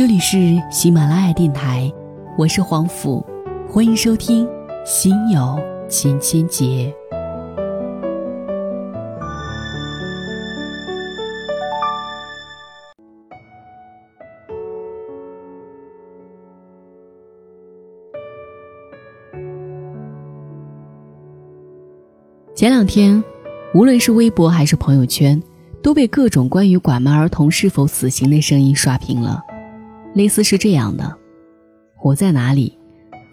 这里是喜马拉雅电台，我是黄甫，欢迎收听《心有千千结》。前两天，无论是微博还是朋友圈，都被各种关于拐卖儿童是否死刑的声音刷屏了。类似是这样的：我在哪里？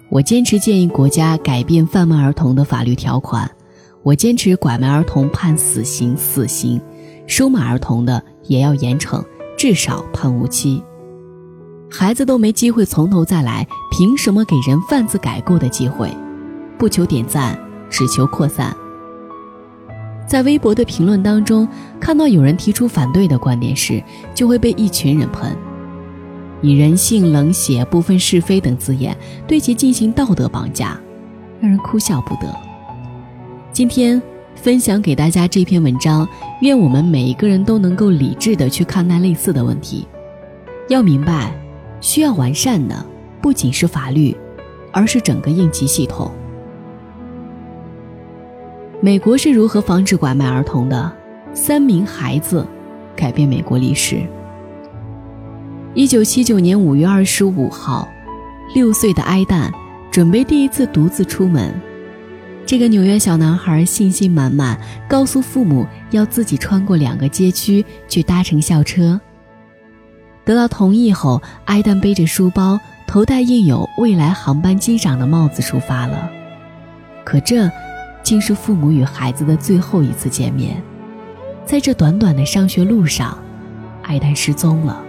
我坚持建议国家改变贩卖儿童的法律条款。我坚持拐卖儿童判死刑，死刑；收买儿童的也要严惩，至少判无期。孩子都没机会从头再来，凭什么给人贩子改过的机会？不求点赞，只求扩散。在微博的评论当中，看到有人提出反对的观点时，就会被一群人喷，以人性、冷血、不分是非等字眼对其进行道德绑架，让人哭笑不得。今天分享给大家这篇文章，愿我们每一个人都能够理智的去看待类似的问题。要明白，需要完善的不仅是法律，而是整个应急系统。美国是如何防止拐卖儿童的？三名孩子改变美国历史。一九七九年五月二十五号，六岁的埃旦准备第一次独自出门。这个纽约小男孩信心满满，告诉父母要自己穿过两个街区去搭乘校车。得到同意后，埃旦背着书包，头戴印有未来航班机长的帽子出发了。可这……竟是父母与孩子的最后一次见面，在这短短的上学路上，艾丹失踪了。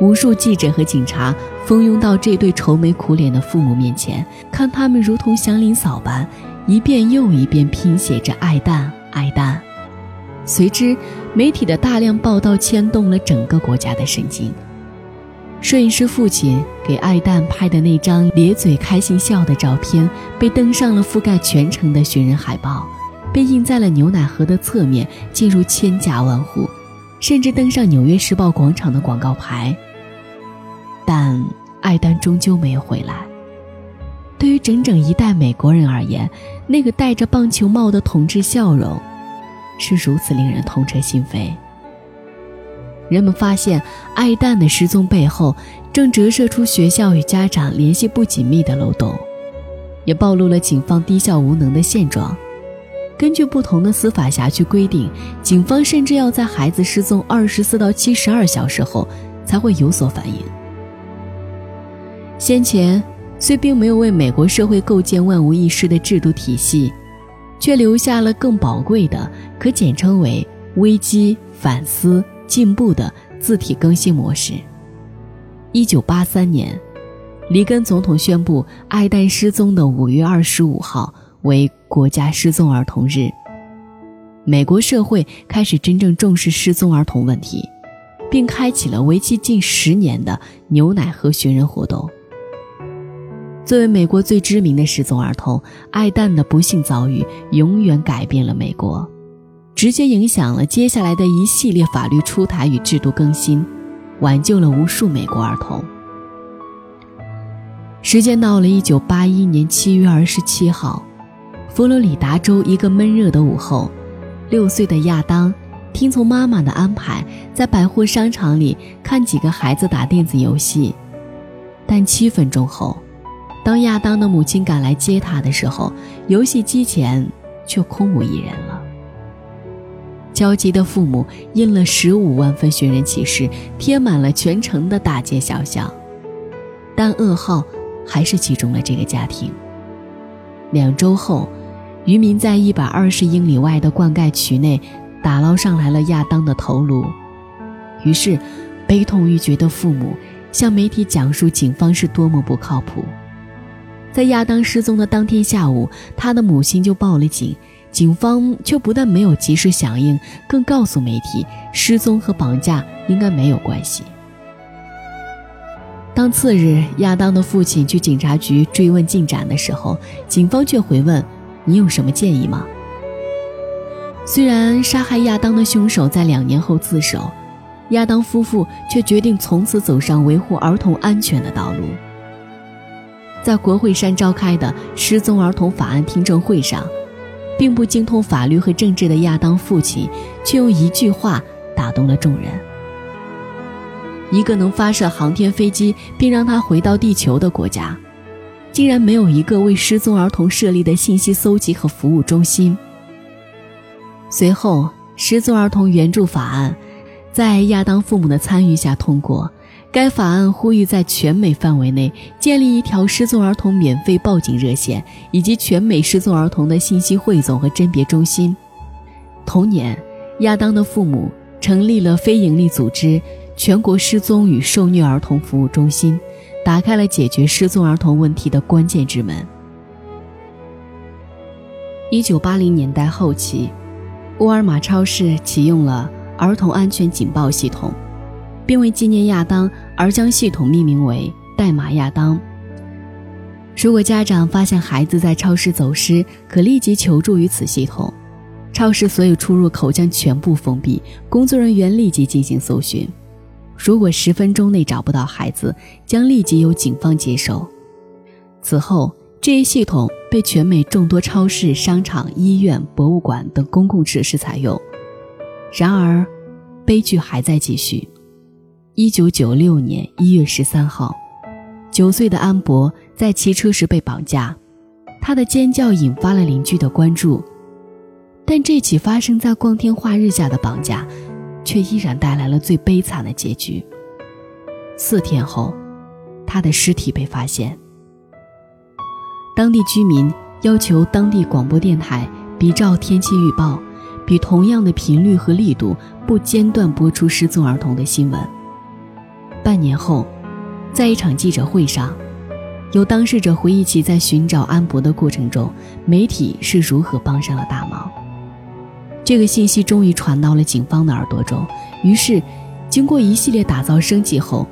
无数记者和警察蜂拥到这对愁眉苦脸的父母面前，看他们如同祥林嫂般，一遍又一遍拼写着“爱蛋爱蛋”。随之，媒体的大量报道牵动了整个国家的神经。摄影师父亲给爱蛋拍的那张咧嘴开心笑的照片，被登上了覆盖全城的寻人海报，被印在了牛奶盒的侧面，进入千家万户，甚至登上纽约时报广场的广告牌。但艾丹终究没有回来。对于整整一代美国人而言，那个戴着棒球帽的同志笑容，是如此令人痛彻心扉。人们发现，艾旦的失踪背后，正折射出学校与家长联系不紧密的漏洞，也暴露了警方低效无能的现状。根据不同的司法辖区规定，警方甚至要在孩子失踪二十四到七十二小时后才会有所反应。先前虽并没有为美国社会构建万无一失的制度体系，却留下了更宝贵的，可简称为危机反思。进步的字体更新模式。一九八三年，里根总统宣布爱戴失踪的五月二十五号为国家失踪儿童日。美国社会开始真正重视失踪儿童问题，并开启了为期近十年的牛奶盒寻人活动。作为美国最知名的失踪儿童，艾旦的不幸遭遇永远改变了美国。直接影响了接下来的一系列法律出台与制度更新，挽救了无数美国儿童。时间到了一九八一年七月二十七号，佛罗里达州一个闷热的午后，六岁的亚当听从妈妈的安排，在百货商场里看几个孩子打电子游戏。但七分钟后，当亚当的母亲赶来接他的时候，游戏机前却空无一人了。焦急的父母印了十五万份寻人启事，贴满了全城的大街小巷，但噩耗还是击中了这个家庭。两周后，渔民在一百二十英里外的灌溉渠内打捞上来了亚当的头颅。于是，悲痛欲绝的父母向媒体讲述警方是多么不靠谱。在亚当失踪的当天下午，他的母亲就报了警。警方却不但没有及时响应，更告诉媒体，失踪和绑架应该没有关系。当次日亚当的父亲去警察局追问进展的时候，警方却回问：“你有什么建议吗？”虽然杀害亚当的凶手在两年后自首，亚当夫妇却决定从此走上维护儿童安全的道路。在国会山召开的失踪儿童法案听证会上，并不精通法律和政治的亚当父亲，却用一句话打动了众人：一个能发射航天飞机并让它回到地球的国家，竟然没有一个为失踪儿童设立的信息搜集和服务中心。随后，失踪儿童援助法案。在亚当父母的参与下通过，该法案呼吁在全美范围内建立一条失踪儿童免费报警热线，以及全美失踪儿童的信息汇总和甄别中心。同年，亚当的父母成立了非营利组织“全国失踪与受虐儿童服务中心”，打开了解决失踪儿童问题的关键之门。一九八零年代后期，沃尔玛超市启用了。儿童安全警报系统，并为纪念亚当而将系统命名为“代码亚当”。如果家长发现孩子在超市走失，可立即求助于此系统。超市所有出入口将全部封闭，工作人员立即进行搜寻。如果十分钟内找不到孩子，将立即由警方接手。此后，这一系统被全美众多超市、商场、医院、博物馆等公共设施采用。然而，悲剧还在继续。一九九六年一月十三号，九岁的安博在骑车时被绑架，他的尖叫引发了邻居的关注。但这起发生在光天化日下的绑架，却依然带来了最悲惨的结局。四天后，他的尸体被发现。当地居民要求当地广播电台比照天气预报。比同样的频率和力度不间断播出失踪儿童的新闻。半年后，在一场记者会上，有当事者回忆起在寻找安博的过程中，媒体是如何帮上了大忙。这个信息终于传到了警方的耳朵中。于是，经过一系列打造升级后，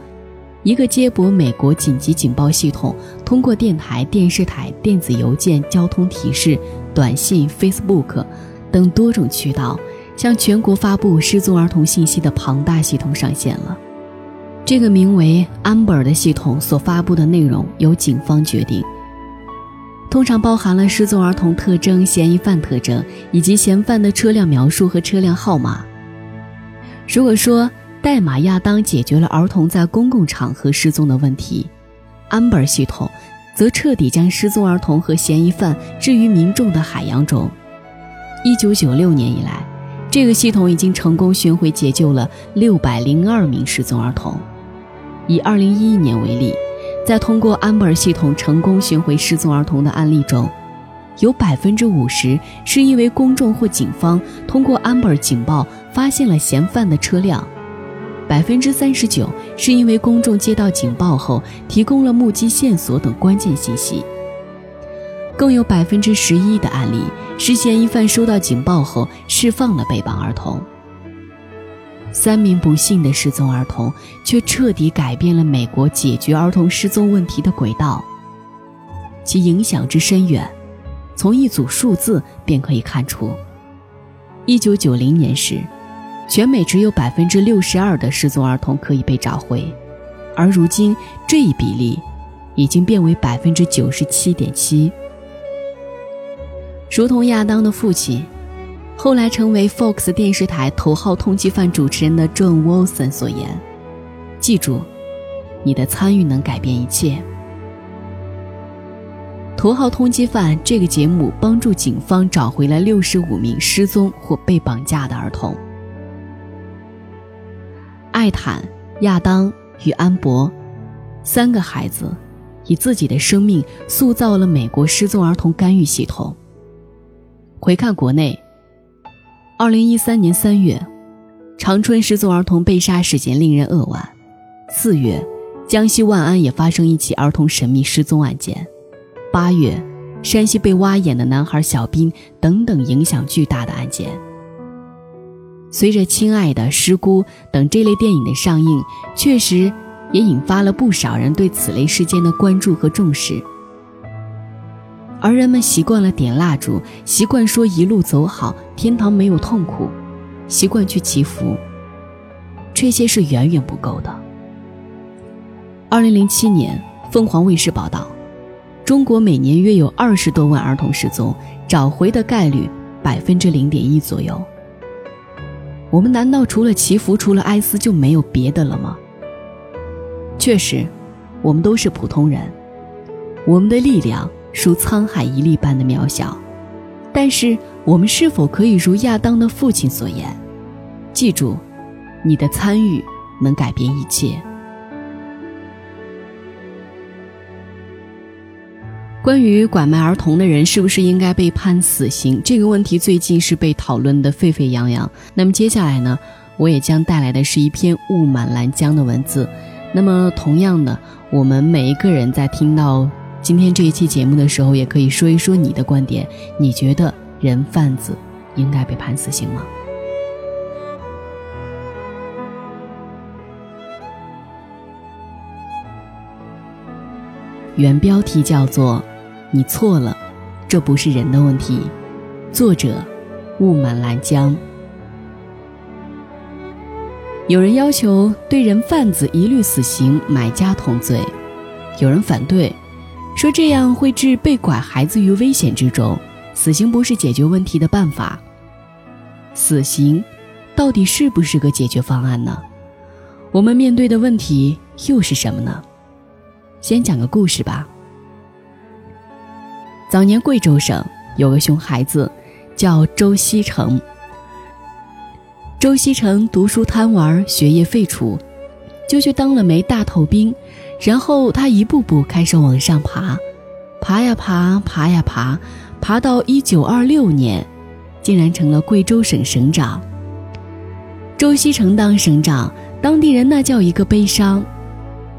一个接驳美国紧急警报系统，通过电台、电视台、电子邮件、交通提示、短信、Facebook。等多种渠道向全国发布失踪儿童信息的庞大系统上线了。这个名为 Amber 的系统所发布的内容由警方决定，通常包含了失踪儿童特征、嫌疑犯特征以及嫌犯的车辆描述和车辆号码。如果说代码亚当解决了儿童在公共场合失踪的问题，Amber 系统则彻底将失踪儿童和嫌疑犯置于民众的海洋中。一九九六年以来，这个系统已经成功巡回解救了六百零二名失踪儿童。以二零一一年为例，在通过安博尔系统成功寻回失踪儿童的案例中，有百分之五十是因为公众或警方通过安博尔警报发现了嫌犯的车辆，百分之三十九是因为公众接到警报后提供了目击线索等关键信息。更有百分之十一的案例是嫌疑犯收到警报后释放了被绑儿童。三名不幸的失踪儿童却彻底改变了美国解决儿童失踪问题的轨道，其影响之深远，从一组数字便可以看出。一九九零年时，全美只有百分之六十二的失踪儿童可以被找回，而如今这一比例已经变为百分之九十七点七。如同亚当的父亲，后来成为 Fox 电视台头号通缉犯主持人的 John Wilson 所言：“记住，你的参与能改变一切。”《头号通缉犯》这个节目帮助警方找回了六十五名失踪或被绑架的儿童。艾坦、亚当与安博三个孩子，以自己的生命塑造了美国失踪儿童干预系统。回看国内，二零一三年三月，长春失踪儿童被杀事件令人扼腕。四月，江西万安也发生一起儿童神秘失踪案件。八月，山西被挖眼的男孩小斌等等影响巨大的案件。随着《亲爱的》《失孤》等这类电影的上映，确实也引发了不少人对此类事件的关注和重视。而人们习惯了点蜡烛，习惯说一路走好，天堂没有痛苦，习惯去祈福。这些是远远不够的。二零零七年，凤凰卫视报道，中国每年约有二十多万儿童失踪，找回的概率百分之零点一左右。我们难道除了祈福、除了哀思就没有别的了吗？确实，我们都是普通人，我们的力量如沧海一粟般的渺小，但是我们是否可以如亚当的父亲所言，记住，你的参与能改变一切。关于拐卖儿童的人是不是应该被判死刑这个问题，最近是被讨论的沸沸扬扬。那么接下来呢，我也将带来的是一篇雾满拦江的文字。那么同样的，我们每一个人在听到今天这一期节目的时候，也可以说一说你的观点。你觉得人贩子应该被判死刑吗？原标题叫做。你错了，这不是人的问题。作者：雾满拦江。有人要求对人贩子一律死刑，买家同罪；有人反对，说这样会置被拐孩子于危险之中，死刑不是解决问题的办法。死刑到底是不是个解决方案呢？我们面对的问题又是什么呢？先讲个故事吧。早年贵州省有个熊孩子，叫周锡成。周锡成读书贪玩，学业废除，就去当了枚大头兵。然后他一步步开始往上爬，爬呀爬，爬呀爬，爬到一九二六年，竟然成了贵州省省长。周锡成当省长，当地人那叫一个悲伤，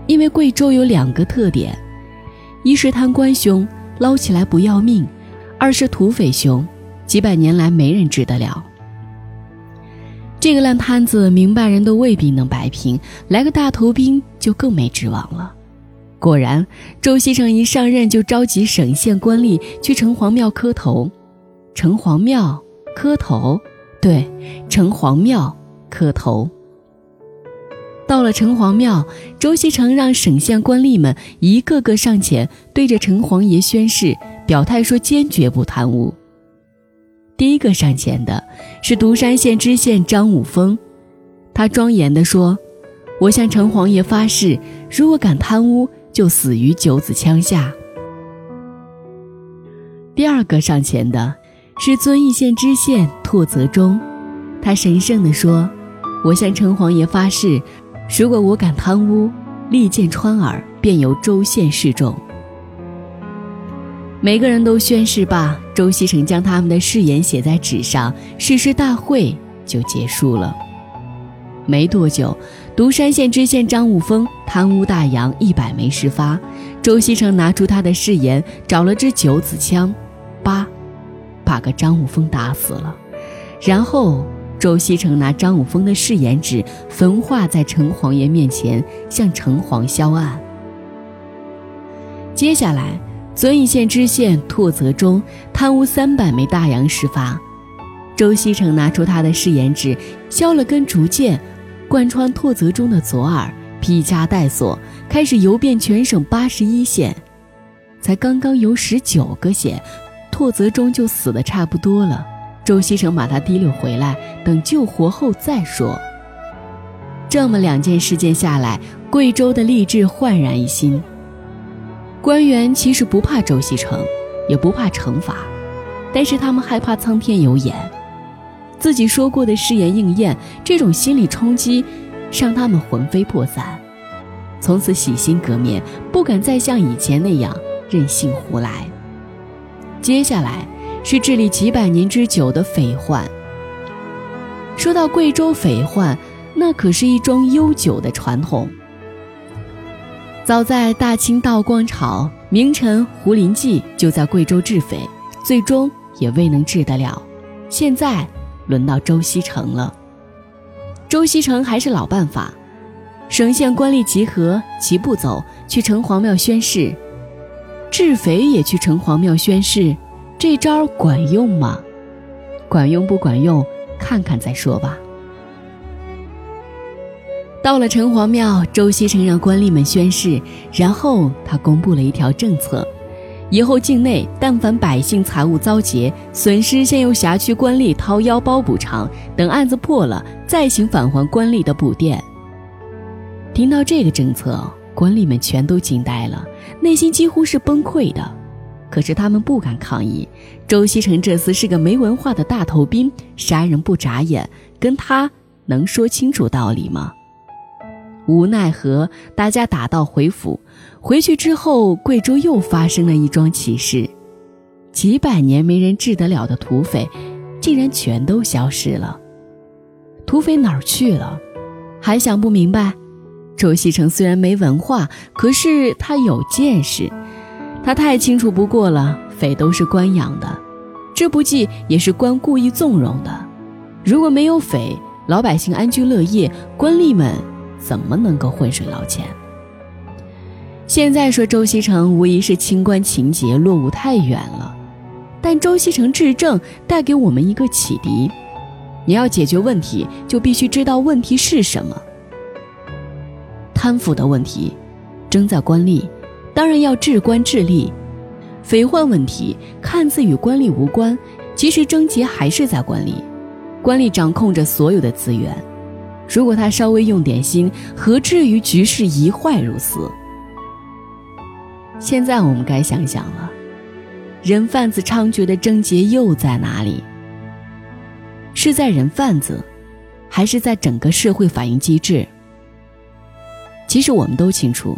因为贵州有两个特点：一是贪官凶。捞起来不要命，二是土匪凶，几百年来没人治得了。这个烂摊子，明白人都未必能摆平，来个大头兵就更没指望了。果然，周锡成一上任就召集省县官吏去城隍庙磕头。城隍庙磕头，对，城隍庙磕头。到了城隍庙，周锡成让省县官吏们一个个上前，对着城隍爷宣誓，表态说坚决不贪污。第一个上前的是独山县知县张武峰，他庄严地说：“我向城隍爷发誓，如果敢贪污，就死于九子枪下。”第二个上前的是遵义县知县拓泽忠，他神圣地说：“我向城隍爷发誓。”如果我敢贪污，利剑穿耳，便由州县示众。每个人都宣誓罢，周锡成将他们的誓言写在纸上，誓师大会就结束了。没多久，独山县知县张武峰贪污大洋一百枚事发，周锡成拿出他的誓言，找了支九子枪，叭，把个张武峰打死了，然后。周锡成拿张武峰的誓言纸焚化在城隍爷面前，向城隍销案。接下来，遵义县知县拓泽忠贪污三百枚大洋事发，周锡成拿出他的誓言纸，削了根竹剑，贯穿拓泽忠的左耳，披枷带锁，开始游遍全省八十一县。才刚刚游十九个县，拓泽忠就死的差不多了。周锡成把他提溜回来，等救活后再说。这么两件事件下来，贵州的吏治焕然一新。官员其实不怕周锡成，也不怕惩罚，但是他们害怕苍天有眼，自己说过的誓言应验，这种心理冲击让他们魂飞魄散，从此洗心革面，不敢再像以前那样任性胡来。接下来。是治理几百年之久的匪患。说到贵州匪患，那可是一桩悠久的传统。早在大清道光朝，名臣胡林记就在贵州治匪，最终也未能治得了。现在轮到周锡成了。周锡成还是老办法，省县官吏集合，齐步走去城隍庙宣誓，治匪也去城隍庙宣誓。这招管用吗？管用不管用，看看再说吧。到了城隍庙，周锡成让官吏们宣誓，然后他公布了一条政策：以后境内但凡百姓财物遭劫、损失，先由辖区官吏掏腰包补偿，等案子破了，再行返还官吏的补垫。听到这个政策，官吏们全都惊呆了，内心几乎是崩溃的。可是他们不敢抗议，周锡成这厮是个没文化的大头兵，杀人不眨眼，跟他能说清楚道理吗？无奈何，大家打道回府。回去之后，贵州又发生了一桩奇事：几百年没人治得了的土匪，竟然全都消失了。土匪哪儿去了？还想不明白？周锡成虽然没文化，可是他有见识。他太清楚不过了，匪都是官养的，这不济也是官故意纵容的。如果没有匪，老百姓安居乐业，官吏们怎么能够浑水捞钱？现在说周锡成无疑是清官情节落伍太远了，但周锡成治政带给我们一个启迪：你要解决问题，就必须知道问题是什么。贪腐的问题，争在官吏。当然要治官治吏，匪患问题看似与官吏无关，其实症结还是在官吏。官吏掌控着所有的资源，如果他稍微用点心，何至于局势一坏如斯？现在我们该想想了，人贩子猖獗的症结又在哪里？是在人贩子，还是在整个社会反应机制？其实我们都清楚。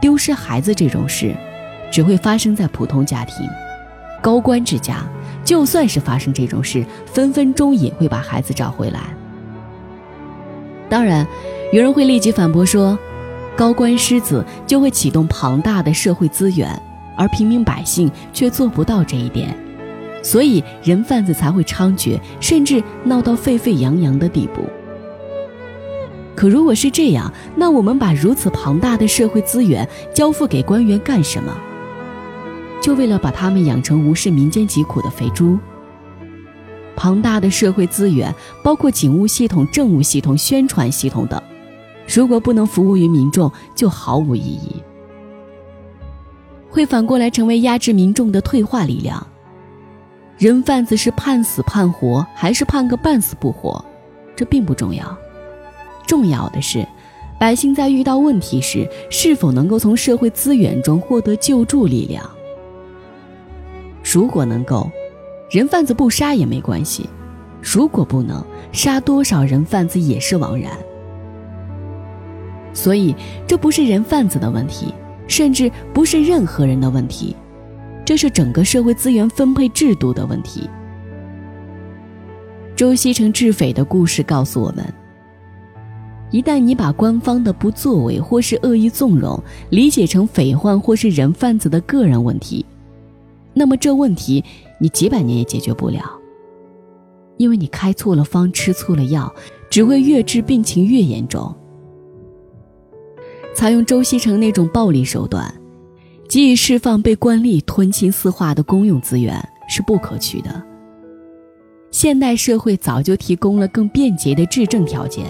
丢失孩子这种事，只会发生在普通家庭，高官之家，就算是发生这种事，分分钟也会把孩子找回来。当然，有人会立即反驳说，高官失子就会启动庞大的社会资源，而平民百姓却做不到这一点，所以人贩子才会猖獗，甚至闹到沸沸扬扬的地步。可如果是这样，那我们把如此庞大的社会资源交付给官员干什么？就为了把他们养成无视民间疾苦的肥猪？庞大的社会资源包括警务系统、政务系统、宣传系统等，如果不能服务于民众，就毫无意义，会反过来成为压制民众的退化力量。人贩子是判死判活，还是判个半死不活？这并不重要。重要的是，百姓在遇到问题时，是否能够从社会资源中获得救助力量。如果能够，人贩子不杀也没关系；如果不能，杀多少人贩子也是枉然。所以，这不是人贩子的问题，甚至不是任何人的问题，这是整个社会资源分配制度的问题。周锡成治匪的故事告诉我们。一旦你把官方的不作为或是恶意纵容理解成匪患或是人贩子的个人问题，那么这问题你几百年也解决不了，因为你开错了方，吃错了药，只会越治病情越严重。采用周锡成那种暴力手段，给予释放被官吏吞青四化的公用资源是不可取的。现代社会早就提供了更便捷的治政条件。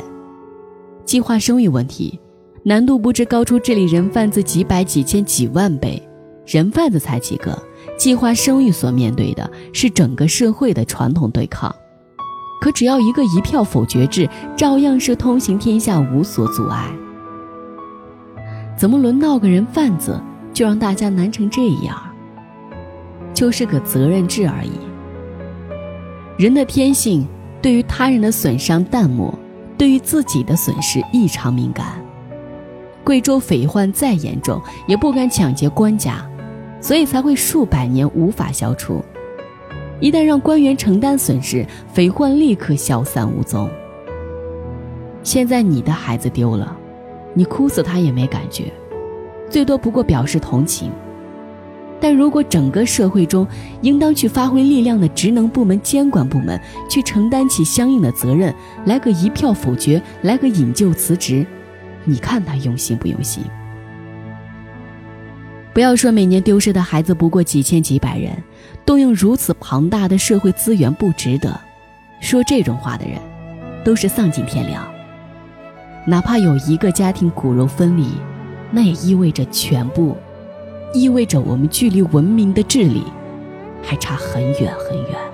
计划生育问题，难度不知高出治理人贩子几百、几千、几万倍。人贩子才几个，计划生育所面对的是整个社会的传统对抗。可只要一个一票否决制，照样是通行天下，无所阻碍。怎么轮到个人贩子，就让大家难成这样？就是个责任制而已。人的天性，对于他人的损伤淡漠。对于自己的损失异常敏感，贵州匪患再严重也不敢抢劫官家，所以才会数百年无法消除。一旦让官员承担损失，匪患立刻消散无踪。现在你的孩子丢了，你哭死他也没感觉，最多不过表示同情。但如果整个社会中应当去发挥力量的职能部门、监管部门去承担起相应的责任，来个一票否决，来个引咎辞职，你看他用心不用心？不要说每年丢失的孩子不过几千几百人，动用如此庞大的社会资源不值得。说这种话的人，都是丧尽天良。哪怕有一个家庭骨肉分离，那也意味着全部，意味着我们距离文明的治理还差很远很远。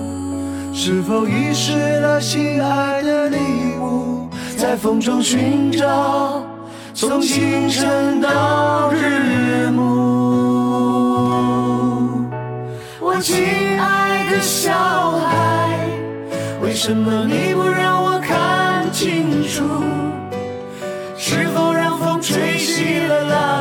是否遗失了心爱的礼物？在风中寻找，从清晨到日暮。我亲爱的小孩，为什么你不让我看清楚？是否让风吹熄了蜡